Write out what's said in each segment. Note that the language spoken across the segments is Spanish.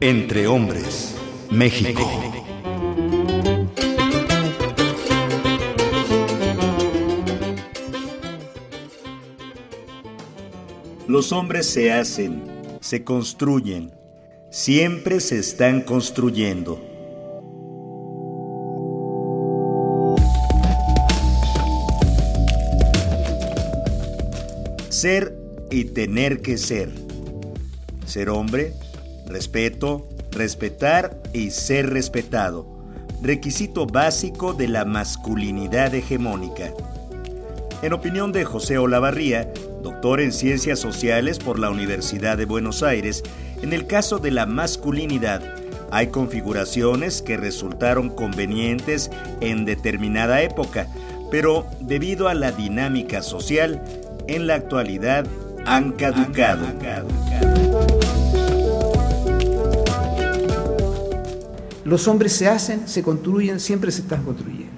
Entre hombres, México. Los hombres se hacen, se construyen, siempre se están construyendo. Ser y tener que ser. Ser hombre, respeto, respetar y ser respetado. Requisito básico de la masculinidad hegemónica. En opinión de José Olavarría, doctor en Ciencias Sociales por la Universidad de Buenos Aires, en el caso de la masculinidad, hay configuraciones que resultaron convenientes en determinada época, pero debido a la dinámica social, en la actualidad han caducado. Los hombres se hacen, se construyen, siempre se están construyendo.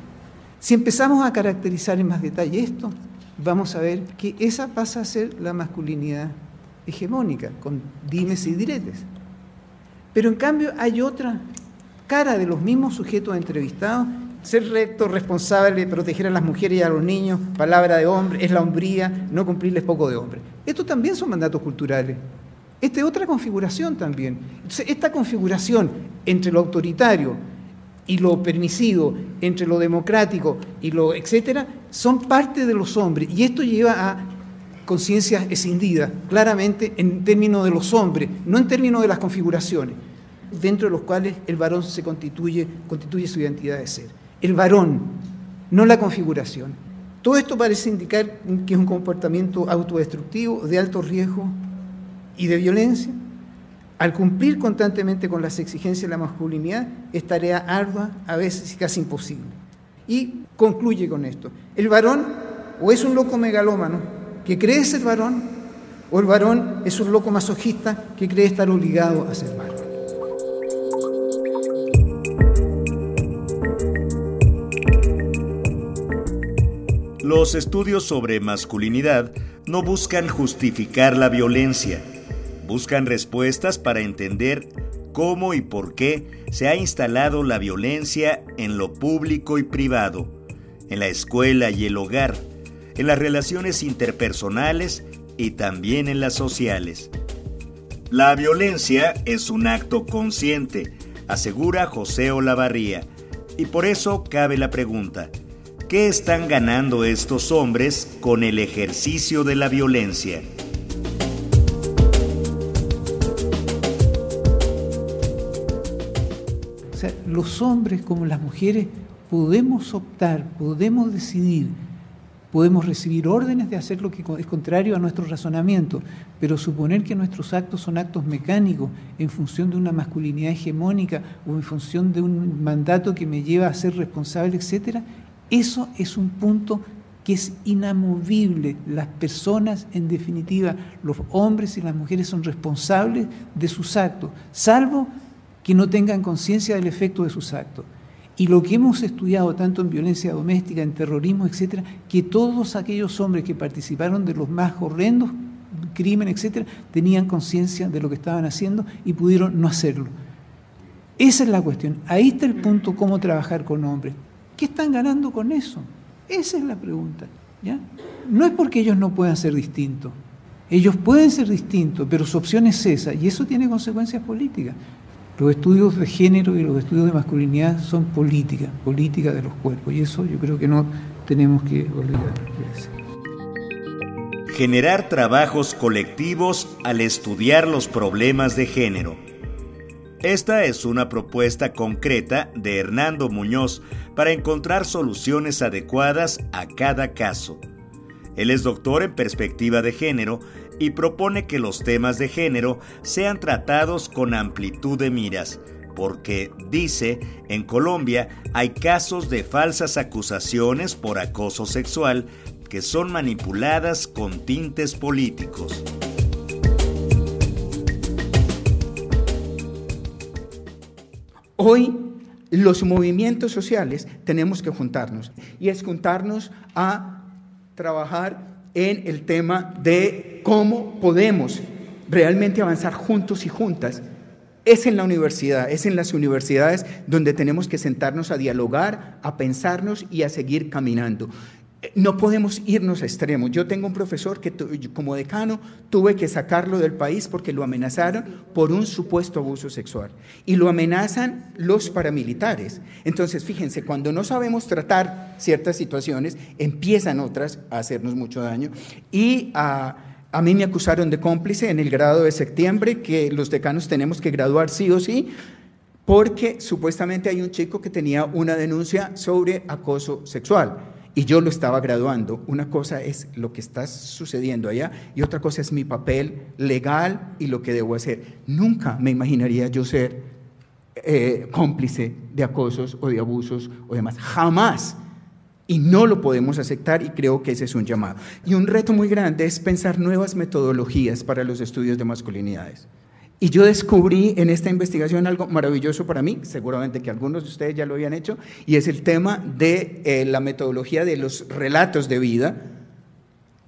Si empezamos a caracterizar en más detalle esto, vamos a ver que esa pasa a ser la masculinidad hegemónica, con dimes y diretes. Pero en cambio hay otra cara de los mismos sujetos entrevistados ser recto, responsable, proteger a las mujeres y a los niños, palabra de hombre, es la hombría, no cumplirles poco de hombre. Estos también son mandatos culturales. Esta es otra configuración también. Entonces, esta configuración entre lo autoritario y lo permisivo, entre lo democrático y lo etcétera, son parte de los hombres. Y esto lleva a conciencias escindidas, claramente en términos de los hombres, no en términos de las configuraciones, dentro de los cuales el varón se constituye, constituye su identidad de ser el varón, no la configuración. Todo esto parece indicar que es un comportamiento autodestructivo, de alto riesgo y de violencia. Al cumplir constantemente con las exigencias de la masculinidad, es tarea ardua, a veces casi imposible. Y concluye con esto. El varón o es un loco megalómano que cree ser varón, o el varón es un loco masoquista que cree estar obligado a ser varón. Los estudios sobre masculinidad no buscan justificar la violencia, buscan respuestas para entender cómo y por qué se ha instalado la violencia en lo público y privado, en la escuela y el hogar, en las relaciones interpersonales y también en las sociales. La violencia es un acto consciente, asegura José Olavarría, y por eso cabe la pregunta, ¿Qué están ganando estos hombres con el ejercicio de la violencia? O sea, los hombres como las mujeres podemos optar, podemos decidir, podemos recibir órdenes de hacer lo que es contrario a nuestro razonamiento, pero suponer que nuestros actos son actos mecánicos en función de una masculinidad hegemónica o en función de un mandato que me lleva a ser responsable, etcétera, eso es un punto que es inamovible. Las personas, en definitiva, los hombres y las mujeres son responsables de sus actos, salvo que no tengan conciencia del efecto de sus actos. Y lo que hemos estudiado tanto en violencia doméstica, en terrorismo, etcétera, que todos aquellos hombres que participaron de los más horrendos crímenes, etcétera, tenían conciencia de lo que estaban haciendo y pudieron no hacerlo. Esa es la cuestión. Ahí está el punto cómo trabajar con hombres. ¿Qué están ganando con eso? Esa es la pregunta. ¿ya? No es porque ellos no puedan ser distintos. Ellos pueden ser distintos, pero su opción es esa y eso tiene consecuencias políticas. Los estudios de género y los estudios de masculinidad son política, política de los cuerpos y eso yo creo que no tenemos que olvidar. Generar trabajos colectivos al estudiar los problemas de género. Esta es una propuesta concreta de Hernando Muñoz para encontrar soluciones adecuadas a cada caso. Él es doctor en perspectiva de género y propone que los temas de género sean tratados con amplitud de miras, porque, dice, en Colombia hay casos de falsas acusaciones por acoso sexual que son manipuladas con tintes políticos. Hoy los movimientos sociales tenemos que juntarnos y es juntarnos a trabajar en el tema de cómo podemos realmente avanzar juntos y juntas es en la universidad, es en las universidades donde tenemos que sentarnos a dialogar, a pensarnos y a seguir caminando. No podemos irnos a extremos. Yo tengo un profesor que como decano tuve que sacarlo del país porque lo amenazaron por un supuesto abuso sexual. Y lo amenazan los paramilitares. Entonces, fíjense, cuando no sabemos tratar ciertas situaciones, empiezan otras a hacernos mucho daño. Y a, mí me acusaron de cómplice en el grado de septiembre, que los decanos tenemos que graduar sí o sí, porque supuestamente hay un chico que tenía una denuncia sobre acoso sexual y yo lo estaba graduando. Una cosa es lo que está sucediendo allá y otra cosa es mi papel legal y lo que debo hacer. Nunca me imaginaría yo ser eh, cómplice de acosos o de abusos o demás. Jamás. Y no lo podemos aceptar y creo que ese es un llamado. Y un reto muy grande es pensar nuevas metodologías para los estudios de masculinidades. Y yo descubrí en esta investigación algo maravilloso para mí, seguramente que algunos de ustedes ya lo habían hecho, y es el tema de eh, la metodología de los relatos de vida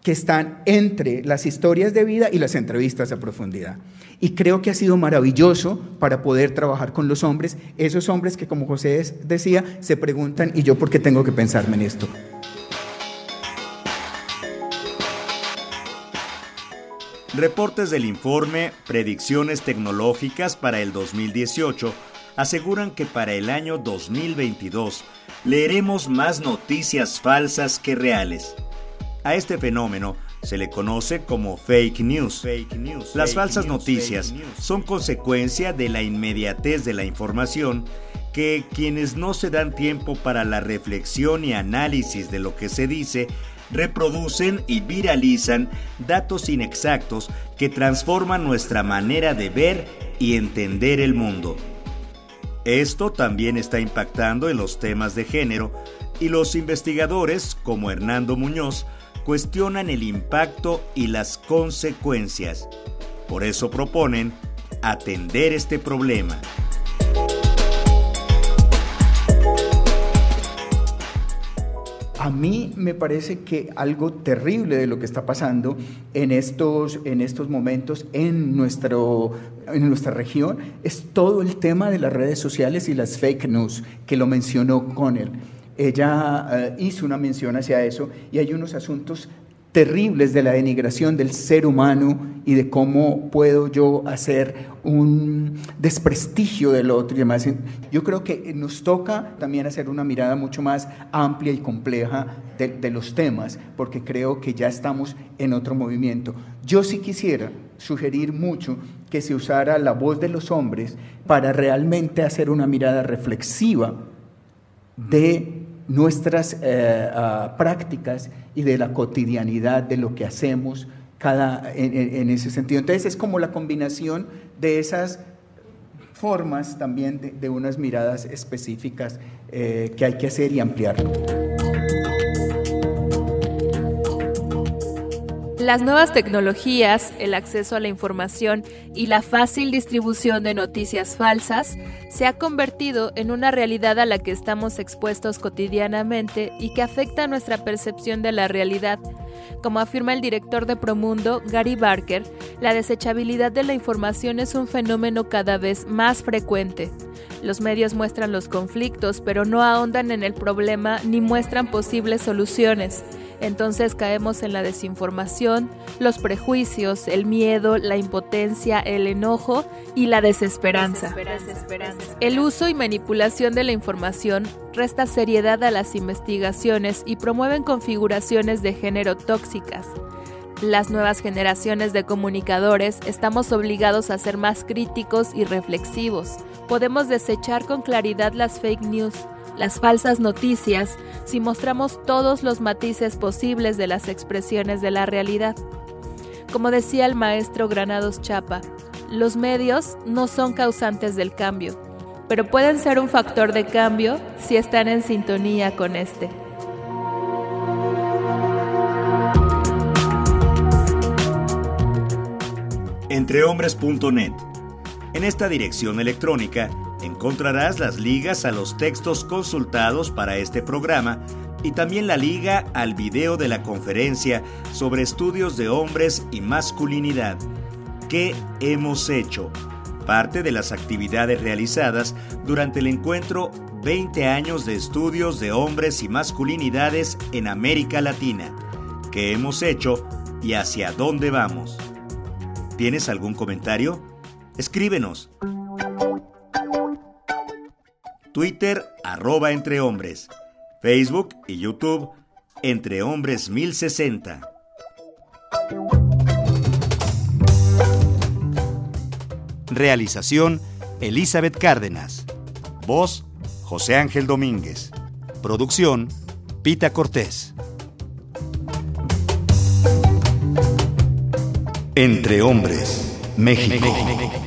que están entre las historias de vida y las entrevistas a profundidad. Y creo que ha sido maravilloso para poder trabajar con los hombres, esos hombres que como José decía, se preguntan, ¿y yo por qué tengo que pensarme en esto? Reportes del informe Predicciones tecnológicas para el 2018 aseguran que para el año 2022 leeremos más noticias falsas que reales. A este fenómeno se le conoce como fake news. Las falsas noticias son consecuencia de la inmediatez de la información que quienes no se dan tiempo para la reflexión y análisis de lo que se dice reproducen y viralizan datos inexactos que transforman nuestra manera de ver y entender el mundo. Esto también está impactando en los temas de género y los investigadores, como Hernando Muñoz, cuestionan el impacto y las consecuencias. Por eso proponen atender este problema. A mí me parece que algo terrible de lo que está pasando en estos, en estos momentos en, nuestro, en nuestra región es todo el tema de las redes sociales y las fake news, que lo mencionó Connell. Ella eh, hizo una mención hacia eso y hay unos asuntos terribles de la denigración del ser humano y de cómo puedo yo hacer un desprestigio del otro y demás. Yo creo que nos toca también hacer una mirada mucho más amplia y compleja de, de los temas, porque creo que ya estamos en otro movimiento. Yo sí quisiera sugerir mucho que se usara la voz de los hombres para realmente hacer una mirada reflexiva de nuestras eh, ah, prácticas y de la cotidianidad de lo que hacemos cada, en, ese sentido. Entonces es como la combinación de esas formas también de, unas miradas específicas eh, que hay que hacer y ampliar. Las nuevas tecnologías, el acceso a la información y la fácil distribución de noticias falsas se ha convertido en una realidad a la que estamos expuestos cotidianamente y que afecta nuestra percepción de la realidad. Como afirma el director de Promundo, Gary Barker, la desechabilidad de la información es un fenómeno cada vez más frecuente. Los medios muestran los conflictos, pero no ahondan en el problema ni muestran posibles soluciones entonces caemos en la desinformación, los prejuicios, el miedo, la impotencia, el enojo y la desesperanza. El uso y manipulación de la información resta seriedad a las investigaciones y promueven configuraciones de género tóxicas. Las nuevas generaciones de comunicadores estamos obligados a ser más críticos y reflexivos. Podemos desechar con claridad las fake news, las falsas noticias, si mostramos todos los matices posibles de las expresiones de la realidad. Como decía el maestro Granados Chapa, los medios no son causantes del cambio, pero pueden ser un factor de cambio si están en sintonía con este. Entrehombres.net. En esta dirección electrónica encontrarás las ligas a los textos consultados para este programa y también la liga al video de la conferencia sobre estudios de hombres y masculinidad. ¿Qué hemos hecho? Parte de las actividades realizadas durante el encuentro 20 años de estudios de hombres y masculinidades en América Latina. ¿Qué hemos hecho y hacia dónde vamos? ¿Tienes algún comentario? Escríbenos. Twitter arroba entre hombres. Facebook y YouTube Entre Hombres 1060. Realización Elizabeth Cárdenas. Voz José Ángel Domínguez. Producción Pita Cortés. Entre Hombres, México.